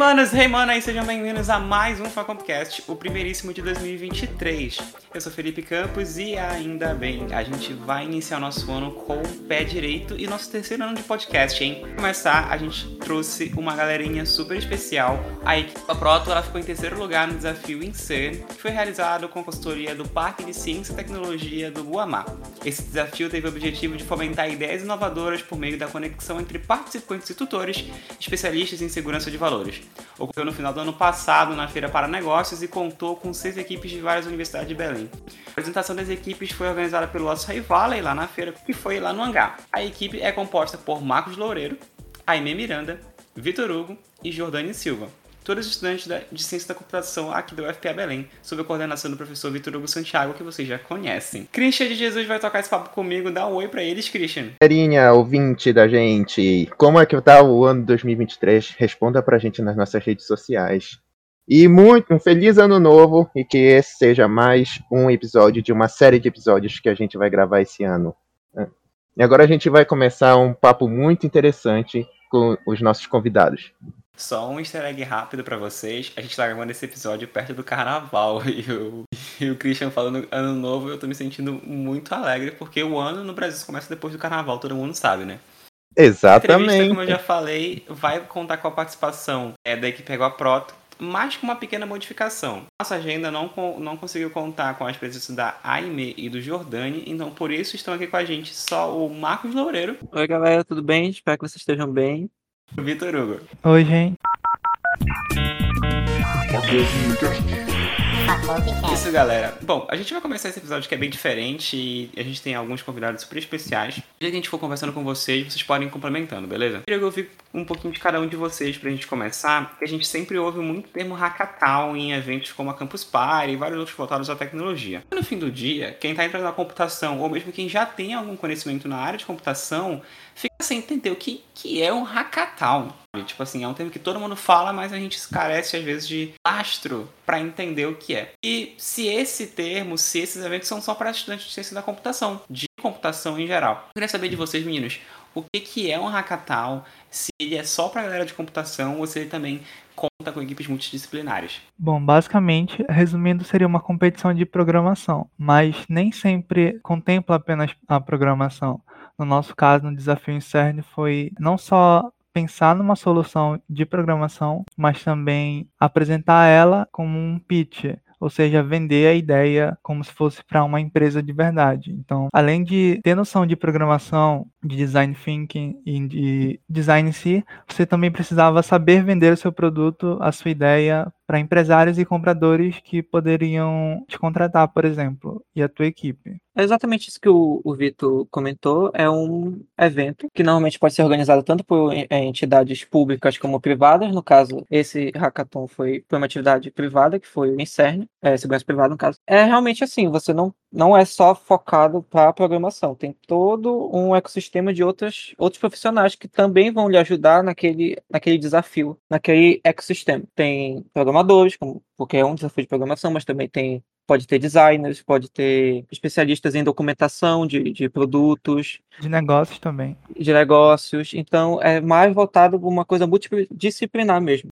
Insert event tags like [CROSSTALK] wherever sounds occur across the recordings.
Manos, hey mano, sejam bem-vindos a mais um Facompcast, o primeiríssimo de 2023. Eu sou Felipe Campos e ainda bem, a gente vai iniciar nosso ano com o pé direito e nosso terceiro ano de podcast, hein? Pra começar, a gente trouxe uma galerinha super especial. A equipe Proto, ela ficou em terceiro lugar no desafio INSER, que foi realizado com a consultoria do Parque de Ciência e Tecnologia do Guamá. Esse desafio teve o objetivo de fomentar ideias inovadoras por meio da conexão entre participantes e tutores, especialistas em segurança de valores ocorreu no final do ano passado na Feira para Negócios e contou com seis equipes de várias universidades de Belém. A apresentação das equipes foi organizada pelo Açaí Valley lá na feira, que foi lá no hangar. A equipe é composta por Marcos Loureiro, Aimee Miranda, Vitor Hugo e Jordane Silva todos os estudantes de Ciência da Computação aqui do UFPA Belém, sob a coordenação do professor Vitor Hugo Santiago, que vocês já conhecem. Christian de Jesus vai tocar esse papo comigo, dá um oi pra eles, Christian. Galerinha, ouvinte da gente, como é que tá o ano 2023? Responda pra gente nas nossas redes sociais. E muito um feliz ano novo e que esse seja mais um episódio de uma série de episódios que a gente vai gravar esse ano. E agora a gente vai começar um papo muito interessante com os nossos convidados. Só um easter egg rápido para vocês. A gente tá gravando esse episódio perto do carnaval. [LAUGHS] E o, e o Christian falando ano novo, eu tô me sentindo muito alegre, porque o ano no Brasil começa depois do carnaval, todo mundo sabe, né? Exatamente. A como eu já falei, vai contar com a participação é, da equipe Ego Proto, mas com uma pequena modificação. Nossa agenda não, não conseguiu contar com as presenças da Aime e do Jordani, então por isso estão aqui com a gente só o Marcos Loureiro. Oi galera, tudo bem? Espero que vocês estejam bem. Vitor Hugo. Oi, gente. Isso, galera. Bom, a gente vai começar esse episódio que é bem diferente e a gente tem alguns convidados super especiais. No que a gente for conversando com vocês, vocês podem ir complementando, beleza? Eu queria ouvir um pouquinho de cada um de vocês pra gente começar, porque a gente sempre ouve muito termo hackathon em eventos como a Campus Party e vários outros voltados à tecnologia. No fim do dia, quem tá entrando na computação, ou mesmo quem já tem algum conhecimento na área de computação, fica sem entender o que, que é um hackathon. Tipo assim, é um termo que todo mundo fala, mas a gente carece às vezes de lastro para entender o que é. E se esse termo, se esses eventos são só para estudantes de ciência da computação, de computação em geral. Eu queria saber de vocês, meninos, o que, que é um hackathon, se ele é só para galera de computação ou se ele também conta com equipes multidisciplinares. Bom, basicamente, resumindo, seria uma competição de programação, mas nem sempre contempla apenas a programação. No nosso caso, no desafio em CERN, foi não só pensar numa solução de programação, mas também apresentar ela como um pitch, ou seja, vender a ideia como se fosse para uma empresa de verdade. Então, além de ter noção de programação, de design thinking e de design em si, você também precisava saber vender o seu produto, a sua ideia para empresários e compradores que poderiam te contratar, por exemplo, e a tua equipe. É exatamente isso que o, o Vitor comentou. É um evento que normalmente pode ser organizado tanto por é, entidades públicas como privadas. No caso, esse hackathon foi por uma atividade privada, que foi o Incern, é, segurança privada, no caso. É realmente assim, você não, não é só focado para a programação. Tem todo um ecossistema de outras, outros profissionais que também vão lhe ajudar naquele, naquele desafio, naquele ecossistema. Tem programadores porque é um desafio de programação, mas também tem pode ter designers, pode ter especialistas em documentação de, de produtos. De negócios também. De negócios. Então, é mais voltado para uma coisa multidisciplinar mesmo.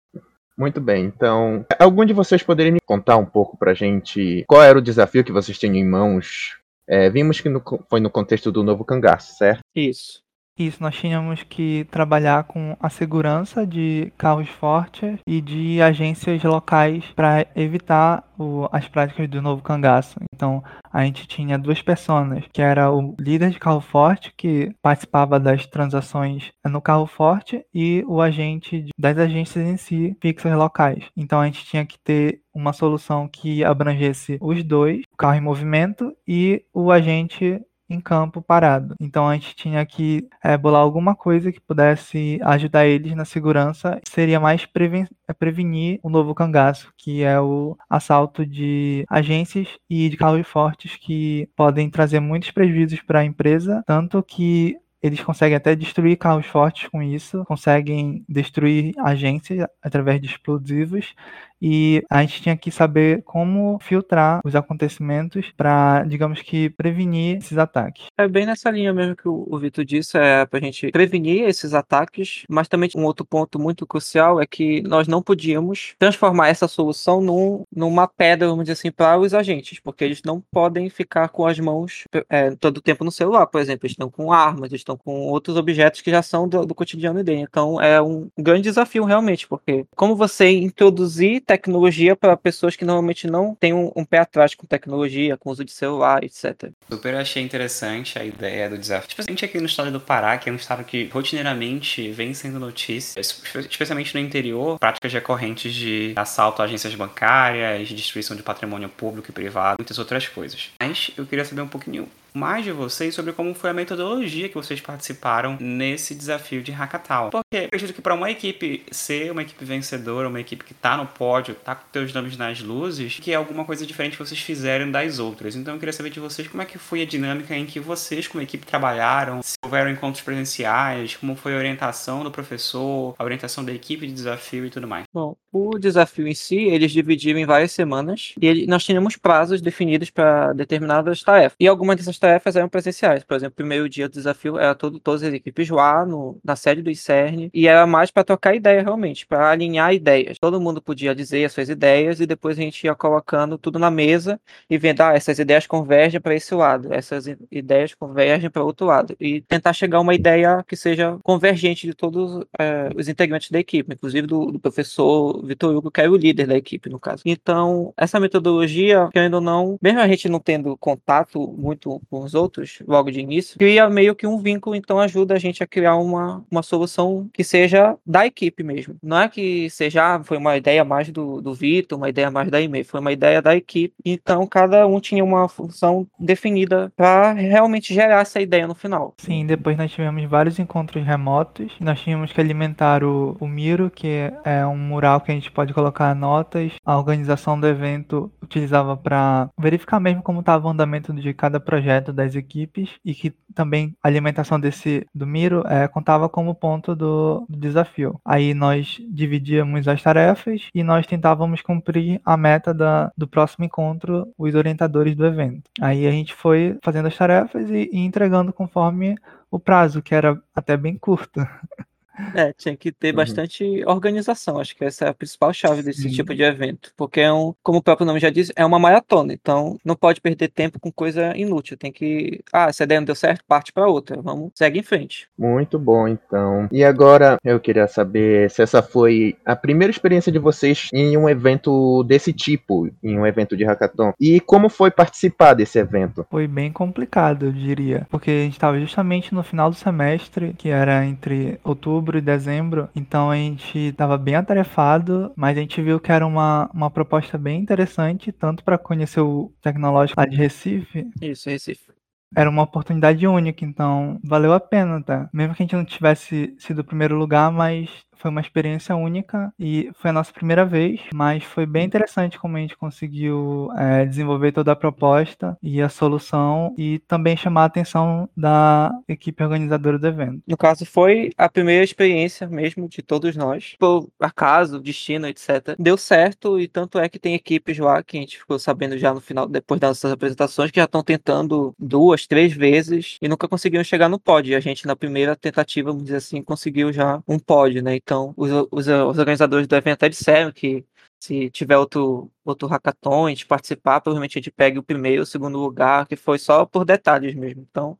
Muito bem, então, algum de vocês poderia me contar um pouco pra gente qual era o desafio que vocês tinham em mãos? É, vimos que no, foi no contexto do novo cangaço, certo? Isso. Isso, nós tínhamos que trabalhar com a segurança de carros fortes e de agências locais para evitar o, as práticas do novo cangaço. Então, a gente tinha duas pessoas, que era o líder de carro forte, que participava das transações no carro forte, e o agente das agências em si, fixas locais. Então, a gente tinha que ter uma solução que abrangesse os dois, o carro em movimento e o agente em campo parado. Então a gente tinha que é, bolar alguma coisa que pudesse ajudar eles na segurança. Seria mais preven é, prevenir o novo cangaço, que é o assalto de agências e de carros fortes que podem trazer muitos prejuízos para a empresa, tanto que eles conseguem até destruir carros fortes com isso, conseguem destruir agências através de explosivos e a gente tinha que saber como filtrar os acontecimentos para, digamos que, prevenir esses ataques. É bem nessa linha mesmo que o Vitor disse, é para a gente prevenir esses ataques, mas também um outro ponto muito crucial é que nós não podíamos transformar essa solução num, numa pedra, vamos dizer assim, para os agentes, porque eles não podem ficar com as mãos é, todo o tempo no celular, por exemplo, eles estão com armas, eles estão com outros objetos que já são do, do cotidiano dele. Então é um grande desafio realmente, porque como você introduzir tecnologia para pessoas que normalmente não têm um, um, pé atrás com tecnologia, com uso de celular, etc. Super achei interessante a ideia do desafio. Tipo, a gente aqui no estado do Pará, que é um estado que rotineiramente vem sendo notícia, especialmente no interior, práticas recorrentes de assalto a agências bancárias, destruição de patrimônio público e privado, muitas outras coisas. Mas eu queria saber um pouquinho mais de vocês sobre como foi a metodologia que vocês participaram nesse desafio de hackathon. Porque acredito que para uma equipe ser uma equipe vencedora, uma equipe que está no pódio, tá com seus nomes nas luzes, que é alguma coisa diferente que vocês fizeram das outras. Então eu queria saber de vocês como é que foi a dinâmica em que vocês como equipe trabalharam, se houveram encontros presenciais, como foi a orientação do professor, a orientação da equipe de desafio e tudo mais. Bom, o desafio em si, eles dividiram em várias semanas e nós tínhamos prazos definidos para determinadas tarefas. E algumas dessas tarefas eram presenciais. Por exemplo, o primeiro dia do desafio era todo, todas as equipes lá no, na sede do ICERN e era mais para trocar ideia realmente, para alinhar ideias. Todo mundo podia dizer as suas ideias e depois a gente ia colocando tudo na mesa e vendo, ah, essas ideias convergem para esse lado, essas ideias convergem para outro lado e tentar chegar a uma ideia que seja convergente de todos é, os integrantes da equipe, inclusive do, do professor Vitor Hugo, que é o líder da equipe, no caso. Então, essa metodologia, querendo ou não, mesmo a gente não tendo contato muito com os outros logo de início, cria meio que um vínculo, então ajuda a gente a criar uma, uma solução que seja da equipe mesmo. Não é que seja, ah, foi uma ideia mais do, do Vitor, uma ideia mais da e-mail, foi uma ideia da equipe. Então, cada um tinha uma função definida para realmente gerar essa ideia no final. Sim, depois nós tivemos vários encontros remotos. Nós tínhamos que alimentar o, o Miro, que é um mural que a gente pode colocar notas. A organização do evento utilizava para verificar mesmo como estava o andamento de cada projeto das equipes e que também a alimentação desse do Miro é, contava como ponto do, do desafio. Aí nós dividíamos as tarefas e nós tentávamos cumprir a meta da, do próximo encontro, os orientadores do evento. Aí a gente foi fazendo as tarefas e, e entregando conforme o prazo, que era até bem curto. [LAUGHS] É, tinha que ter uhum. bastante organização. Acho que essa é a principal chave desse Sim. tipo de evento. Porque é um, como o próprio nome já diz, é uma maratona. Então, não pode perder tempo com coisa inútil. Tem que. Ah, essa ideia não deu certo, parte para outra. Vamos, segue em frente. Muito bom, então. E agora eu queria saber se essa foi a primeira experiência de vocês em um evento desse tipo, em um evento de hackathon. E como foi participar desse evento? Foi bem complicado, eu diria. Porque a gente estava justamente no final do semestre, que era entre outubro outubro e dezembro, então a gente estava bem atarefado, mas a gente viu que era uma, uma proposta bem interessante, tanto para conhecer o tecnológico lá de Recife. Isso, Recife era uma oportunidade única, então valeu a pena, tá? Mesmo que a gente não tivesse sido o primeiro lugar, mas foi uma experiência única e foi a nossa primeira vez, mas foi bem interessante como a gente conseguiu é, desenvolver toda a proposta e a solução e também chamar a atenção da equipe organizadora do evento. No caso, foi a primeira experiência mesmo de todos nós, por acaso, destino, etc. Deu certo e tanto é que tem equipes lá que a gente ficou sabendo já no final, depois das nossas apresentações, que já estão tentando duas, três vezes e nunca conseguiram chegar no pódio. E a gente, na primeira tentativa, vamos dizer assim, conseguiu já um pódio, né? Então, os, os, os organizadores do evento até disseram que se tiver outro, outro hackathon, a gente participar, provavelmente a gente pegue o primeiro, o segundo lugar, que foi só por detalhes mesmo. Então.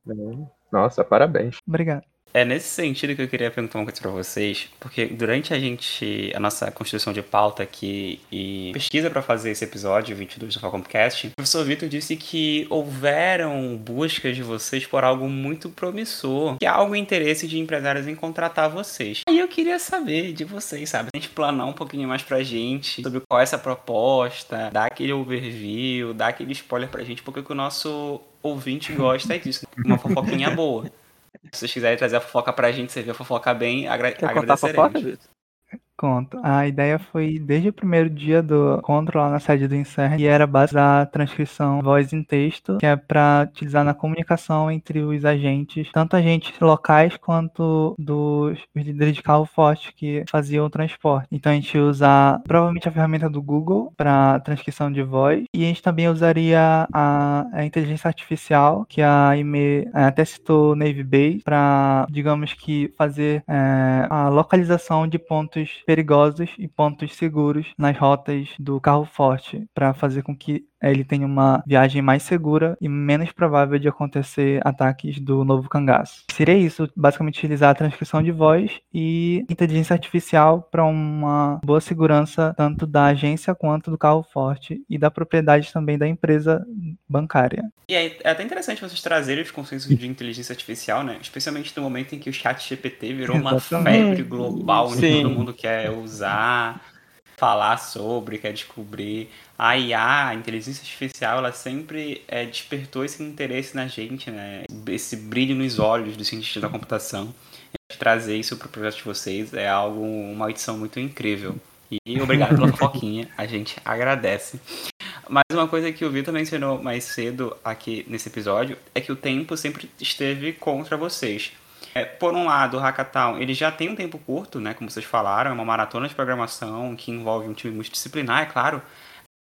Nossa, parabéns. Obrigado. É nesse sentido que eu queria perguntar uma coisa para vocês, porque durante a gente, a nossa construção de pauta aqui e pesquisa para fazer esse episódio 22 do Falconcast, o professor Vitor disse que houveram buscas de vocês por algo muito promissor, que há algum interesse de empresários em contratar vocês. E eu queria saber de vocês, sabe? A gente planar um pouquinho mais pra gente sobre qual é essa proposta, dar aquele overview, dar aquele spoiler pra gente, porque o que o nosso ouvinte gosta é disso, uma fofoquinha boa. Se vocês quiserem trazer a fofoca pra gente, você vê a fofoca bem, agra Quer. Fofoca, conto. A ideia foi desde o primeiro dia do encontro lá na sede do INSER e era base da transcrição voz em texto, que é para utilizar na comunicação entre os agentes, tanto agentes locais quanto dos líderes de carro forte que faziam o transporte. Então a gente usa provavelmente a ferramenta do Google para transcrição de voz e a gente também usaria a, a inteligência artificial, que a IME é, até citou Navy Base, para, digamos que, fazer é, a localização de pontos perigosos e pontos seguros nas rotas do carro forte, para fazer com que ele tenha uma viagem mais segura e menos provável de acontecer ataques do novo cangaço. Seria isso, basicamente utilizar a transcrição de voz e inteligência artificial para uma boa segurança tanto da agência quanto do carro forte e da propriedade também da empresa bancária. E é, é até interessante vocês trazerem os conceitos de inteligência artificial, né? Especialmente no momento em que o chat GPT virou uma febre global, onde todo mundo quer usar falar sobre, quer descobrir. A IA, a inteligência artificial, ela sempre é, despertou esse interesse na gente, né? Esse brilho nos olhos do cientista da computação. Trazer isso para o projeto de vocês é algo, uma edição muito incrível. E obrigado pela [LAUGHS] foquinha, a gente agradece. Mas uma coisa que o Vitor mencionou mais cedo aqui nesse episódio é que o tempo sempre esteve contra vocês. É, por um lado, o Hackathon ele já tem um tempo curto, né, como vocês falaram, é uma maratona de programação que envolve um time multidisciplinar, é claro,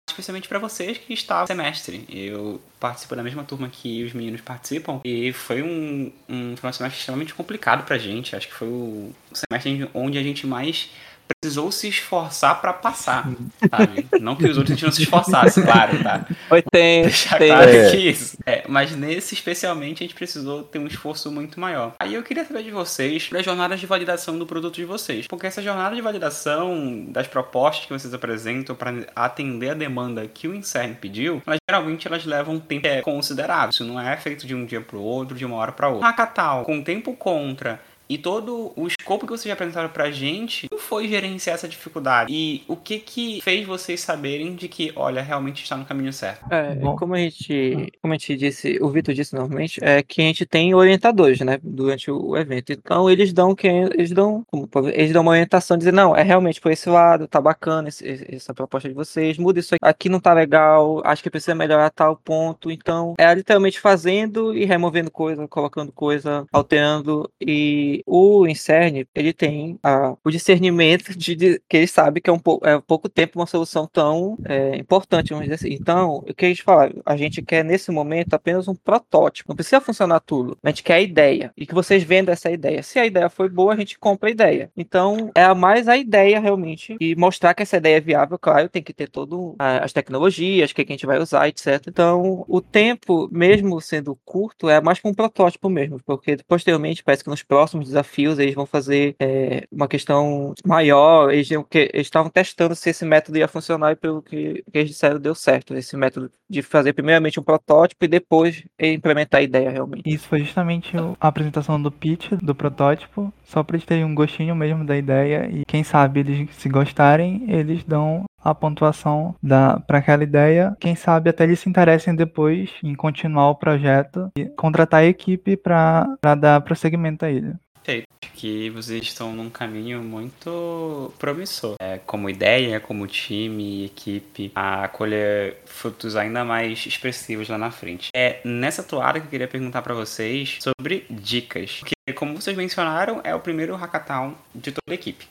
especialmente para vocês que estão no semestre. Eu participo da mesma turma que os meninos participam e foi um, um, foi um semestre extremamente complicado pra gente. Acho que foi o semestre onde a gente mais precisou se esforçar para passar, sabe? Não que os outros não se esforçassem, claro, tá? Foi tem, Deixar tem. claro é. que isso. É, mas nesse, especialmente, a gente precisou ter um esforço muito maior. Aí eu queria saber de vocês das jornadas de validação do produto de vocês. Porque essa jornada de validação das propostas que vocês apresentam para atender a demanda que o Incern pediu, elas, geralmente elas levam um tempo considerável. Isso não é feito de um dia para o outro, de uma hora para outra. Hackathon, com tempo contra e todo o escopo que vocês apresentaram pra gente, como foi gerenciar essa dificuldade? E o que que fez vocês saberem de que, olha, realmente está no caminho certo? É, Bom. como a gente, como a gente disse, o Vitor disse normalmente, é que a gente tem orientadores, né, durante o evento. Então eles dão que eles dão, como, eles dão uma orientação dizendo, não, é realmente por esse lado, tá bacana esse, essa proposta de vocês, muda isso aqui, aqui não tá legal, acho que precisa melhorar tal ponto. Então, é literalmente fazendo e removendo coisa, colocando coisa, alterando e o Incerne, ele tem a, o discernimento de, de, que ele sabe que é um pouco, é pouco tempo uma solução tão é, importante, vamos dizer assim. Então, o que a gente fala, a gente quer nesse momento apenas um protótipo, não precisa funcionar tudo, a gente quer a ideia e que vocês vendam essa ideia. Se a ideia foi boa, a gente compra a ideia. Então, é mais a ideia realmente e mostrar que essa ideia é viável, claro, tem que ter todo as tecnologias, o que a gente vai usar, etc. Então, o tempo, mesmo sendo curto, é mais para um protótipo mesmo, porque posteriormente parece que nos próximos desafios, eles vão fazer é, uma questão maior, eles, eles estavam testando se esse método ia funcionar e pelo que, que eles disseram deu certo, esse método de fazer primeiramente um protótipo e depois implementar a ideia realmente. Isso foi justamente a apresentação do pitch, do protótipo, só para eles terem um gostinho mesmo da ideia e quem sabe eles se gostarem, eles dão a pontuação para aquela ideia. Quem sabe até eles se interessem depois em continuar o projeto e contratar a equipe para dar prosseguimento a ele. Perfeito. Que vocês estão num caminho muito promissor. É, como ideia, como time equipe, a colher frutos ainda mais expressivos lá na frente. É nessa toada que eu queria perguntar para vocês sobre dicas. Porque, como vocês mencionaram, é o primeiro hackathon de toda a equipe.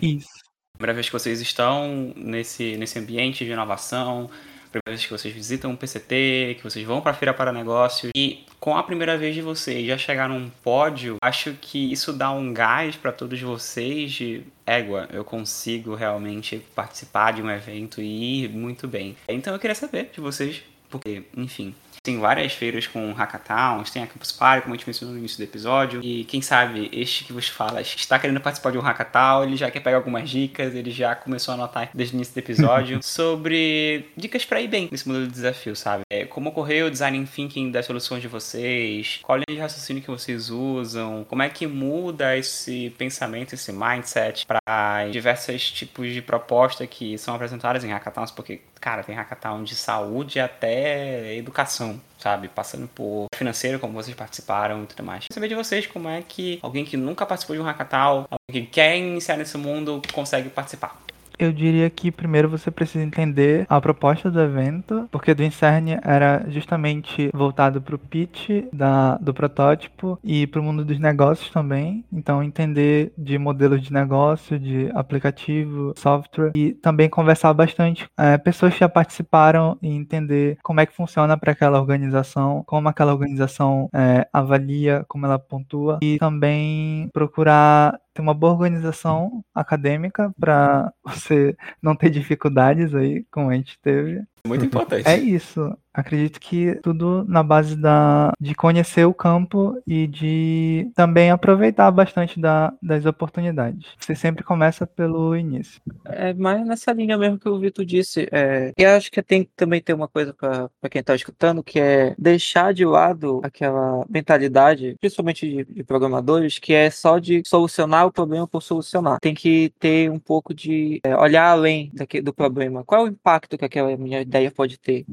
Isso. Primeira vez que vocês estão nesse, nesse ambiente de inovação, primeira vez que vocês visitam um PCT, que vocês vão para a feira para negócios e com a primeira vez de vocês já chegar num pódio, acho que isso dá um gás para todos vocês de égua, eu consigo realmente participar de um evento e ir muito bem. Então eu queria saber de vocês, porque, enfim, tem várias feiras com hackathons, tem a Campus Party, como a gente mencionou no início do episódio. E quem sabe, este que vos fala está querendo participar de um hackathon, ele já quer pegar algumas dicas, ele já começou a anotar desde o início do episódio [LAUGHS] sobre dicas para ir bem nesse modelo de desafio, sabe? É, como ocorreu o design thinking das soluções de vocês, qual linha de raciocínio que vocês usam, como é que muda esse pensamento, esse mindset para diversos tipos de proposta que são apresentadas em hackathons, porque, cara, tem hackathon de saúde até educação sabe? Passando por financeiro, como vocês participaram e tudo mais. Quero saber de vocês como é que alguém que nunca participou de um hackathon, alguém que quer iniciar nesse mundo, consegue participar. Eu diria que primeiro você precisa entender a proposta do evento, porque do Incerne era justamente voltado para o pitch da, do protótipo e para o mundo dos negócios também. Então, entender de modelos de negócio, de aplicativo, software e também conversar bastante é, pessoas que já participaram e entender como é que funciona para aquela organização, como aquela organização é, avalia, como ela pontua e também procurar ter uma boa organização acadêmica para [LAUGHS] você não ter dificuldades aí, como a gente teve. Muito importante. É isso. Acredito que tudo na base da, de conhecer o campo e de também aproveitar bastante da, das oportunidades. Você sempre começa pelo início. É mais nessa linha mesmo que o Vitor disse. É, e acho que tem também ter uma coisa para quem está escutando, que é deixar de lado aquela mentalidade, principalmente de, de programadores, que é só de solucionar o problema por solucionar. Tem que ter um pouco de é, olhar além daqui, do problema. Qual é o impacto que aquela minha ideia pode ter?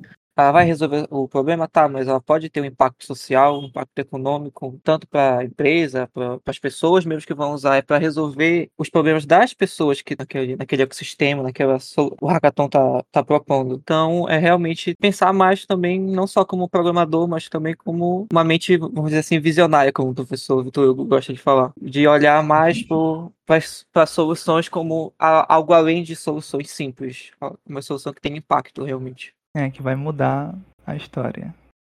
Ela vai resolver o problema, tá, mas ela pode ter um impacto social, um impacto econômico, tanto para a empresa, para as pessoas mesmo que vão usar, é para resolver os problemas das pessoas que naquele, naquele ecossistema, naquela o hackathon tá, tá propondo. Então, é realmente pensar mais também, não só como programador, mas também como uma mente, vamos dizer assim, visionária, como o professor Vitor Hugo gosta de falar, de olhar mais para soluções como algo além de soluções simples, uma solução que tem impacto realmente. É, que vai mudar a história.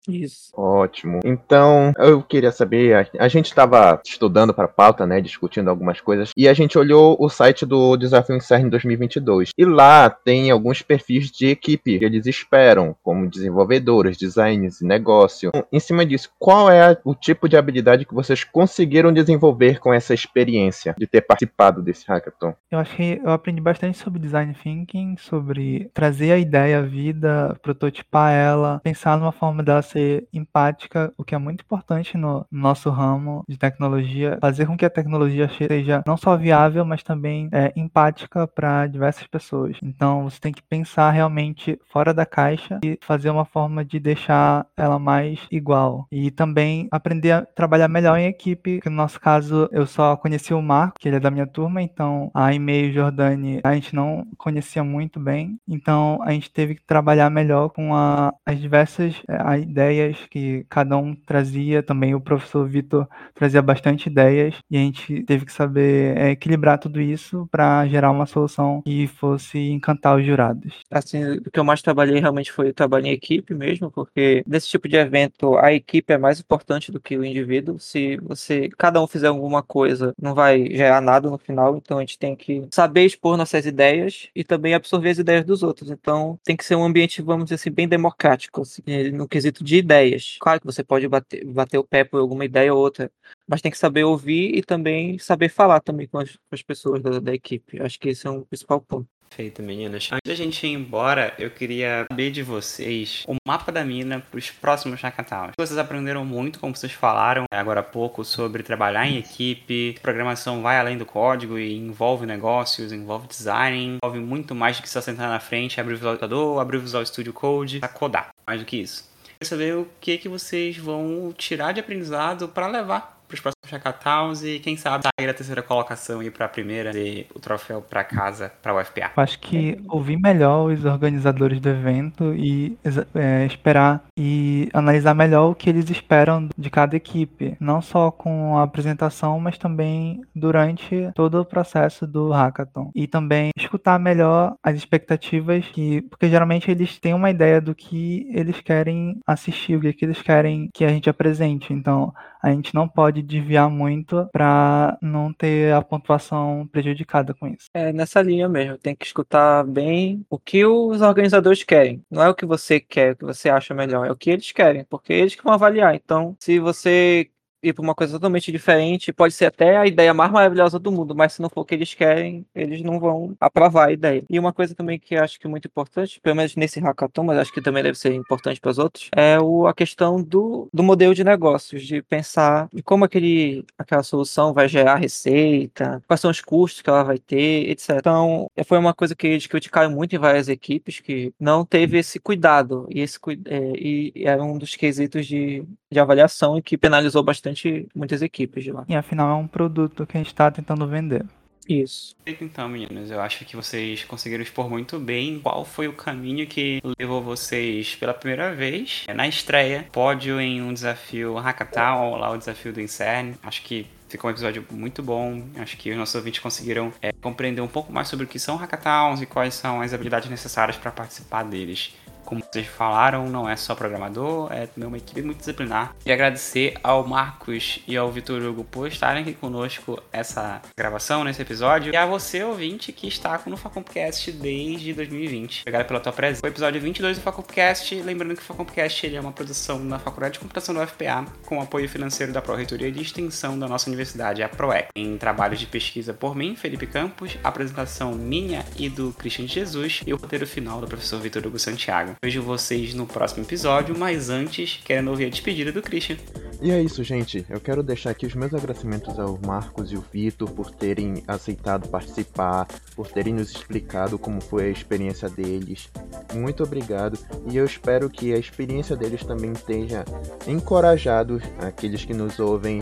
Isso. Ótimo. Então, eu queria saber, a, a gente estava estudando para a pauta, né, discutindo algumas coisas, e a gente olhou o site do Desafio Incern 2022. E lá tem alguns perfis de equipe que eles esperam, como desenvolvedores, designers e negócio. Então, em cima disso, qual é a, o tipo de habilidade que vocês conseguiram desenvolver com essa experiência de ter participado desse hackathon? Eu acho que eu aprendi bastante sobre design thinking, sobre trazer a ideia à vida, prototipar ela, pensar numa forma dela ser empática, o que é muito importante no nosso ramo de tecnologia, fazer com que a tecnologia seja não só viável, mas também é, empática para diversas pessoas. Então você tem que pensar realmente fora da caixa e fazer uma forma de deixar ela mais igual. E também aprender a trabalhar melhor em equipe, que no nosso caso eu só conheci o Marco, que ele é da minha turma, então a e-mail Jordani a gente não conhecia muito bem, então a gente teve que trabalhar melhor com a, as diversas é, a ideias que cada um trazia, também o professor Vitor trazia bastante ideias e a gente teve que saber é, equilibrar tudo isso para gerar uma solução que fosse encantar os jurados. Assim, o que eu mais trabalhei realmente foi o trabalho em equipe mesmo, porque nesse tipo de evento a equipe é mais importante do que o indivíduo. Se você cada um fizer alguma coisa, não vai gerar nada no final, então a gente tem que saber expor nossas ideias e também absorver as ideias dos outros. Então tem que ser um ambiente, vamos dizer assim, bem democrático, assim, no quesito de de ideias. Claro que você pode bater, bater o pé por alguma ideia ou outra, mas tem que saber ouvir e também saber falar também com as, com as pessoas da, da equipe. Acho que esse é um principal ponto. Perfeito, meninas. Antes da gente ir embora, eu queria saber de vocês o mapa da mina para os próximos hackathons. Vocês aprenderam muito, como vocês falaram agora há pouco, sobre trabalhar em equipe. Programação vai além do código e envolve negócios, envolve design, envolve muito mais do que só sentar na frente, abrir o Visual Studio, abrir o Visual Studio Code, codar. Mais do que isso saber o que que vocês vão tirar de aprendizado para levar para os próximos hackathons e quem sabe sair da terceira colocação e para a primeira e o troféu para casa para o UFPA. Acho que ouvir melhor os organizadores do evento e é, esperar e analisar melhor o que eles esperam de cada equipe, não só com a apresentação, mas também durante todo o processo do hackathon e também escutar melhor as expectativas que, porque geralmente eles têm uma ideia do que eles querem assistir, o que eles querem que a gente apresente. Então, a gente não pode desviar muito para não ter a pontuação prejudicada com isso. É nessa linha mesmo, tem que escutar bem o que os organizadores querem. Não é o que você quer, o que você acha melhor, é o que eles querem, porque eles que vão avaliar. Então, se você ir para uma coisa totalmente diferente. Pode ser até a ideia mais maravilhosa do mundo, mas se não for o que eles querem, eles não vão aprovar a ideia. E uma coisa também que acho que é muito importante, pelo menos nesse hackathon, mas acho que também deve ser importante para os outros, é o, a questão do, do modelo de negócios, de pensar como aquele, aquela solução vai gerar receita, quais são os custos que ela vai ter, etc. Então, foi uma coisa que eles criticaram muito em várias equipes, que não teve esse cuidado, e esse é, e era um dos quesitos de, de avaliação e que penalizou bastante muitas equipes de lá. E afinal é um produto que a gente está tentando vender. Isso. Então, meninos, eu acho que vocês conseguiram expor muito bem qual foi o caminho que levou vocês pela primeira vez na estreia, pódio em um desafio Hackathon, lá o desafio do Incerne. Acho que ficou um episódio muito bom. Acho que os nossos ouvintes conseguiram é, compreender um pouco mais sobre o que são hackathons e quais são as habilidades necessárias para participar deles como vocês falaram, não é só programador, é também uma equipe multidisciplinar. E agradecer ao Marcos e ao Vitor Hugo por estarem aqui conosco essa gravação, nesse episódio. E a você, ouvinte, que está no Facompcast desde 2020. Obrigado pela tua presença. O episódio 22 do Facompcast. Lembrando que o Facompcast ele é uma produção da Faculdade de Computação do UFPA, com apoio financeiro da Pró-Reitoria de Extensão da nossa universidade, a PROEC. Em trabalhos de pesquisa por mim, Felipe Campos, apresentação minha e do Christian Jesus e o roteiro final do professor Vitor Hugo Santiago. Vejo vocês no próximo episódio, mas antes, querendo ouvir a despedida do Christian. E é isso, gente. Eu quero deixar aqui os meus agradecimentos ao Marcos e o Vitor por terem aceitado participar, por terem nos explicado como foi a experiência deles. Muito obrigado. E eu espero que a experiência deles também tenha encorajado aqueles que nos ouvem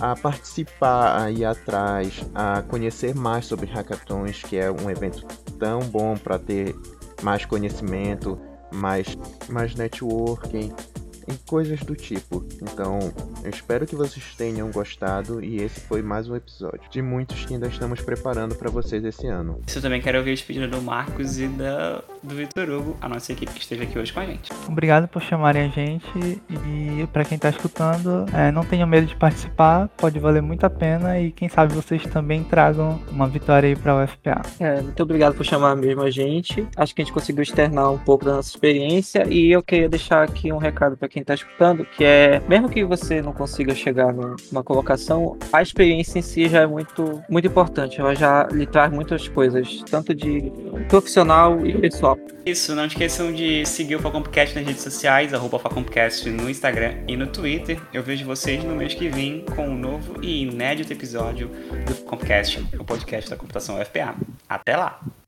a participar, a ir atrás, a conhecer mais sobre hackathons, que é um evento tão bom para ter mais conhecimento, mais, mais networking e coisas do tipo. Então, eu espero que vocês tenham gostado e esse foi mais um episódio de muitos que ainda estamos preparando para vocês esse ano. Eu também quero ouvir a despedida do Marcos e da, do Vitor Hugo, a nossa equipe que esteve aqui hoje com a gente. Obrigado por chamarem a gente e para quem está escutando, é, não tenham medo de participar, pode valer muito a pena e quem sabe vocês também tragam uma vitória aí para o UFPA. É, muito obrigado por chamar mesmo a gente. Acho que a gente conseguiu externar um pouco da nossa experiência e eu queria deixar aqui um recado para quem está escutando, que é, mesmo que você não consiga chegar numa colocação, a experiência em si já é muito, muito importante. Ela já lhe traz muitas coisas, tanto de profissional e pessoal. Isso, não esqueçam de seguir o Facompcast nas redes sociais, arroba Facompcast no Instagram e no Twitter. Eu vejo vocês no mês que vem com um novo e inédito episódio do Facompcast, o podcast da computação UFPA. Até lá!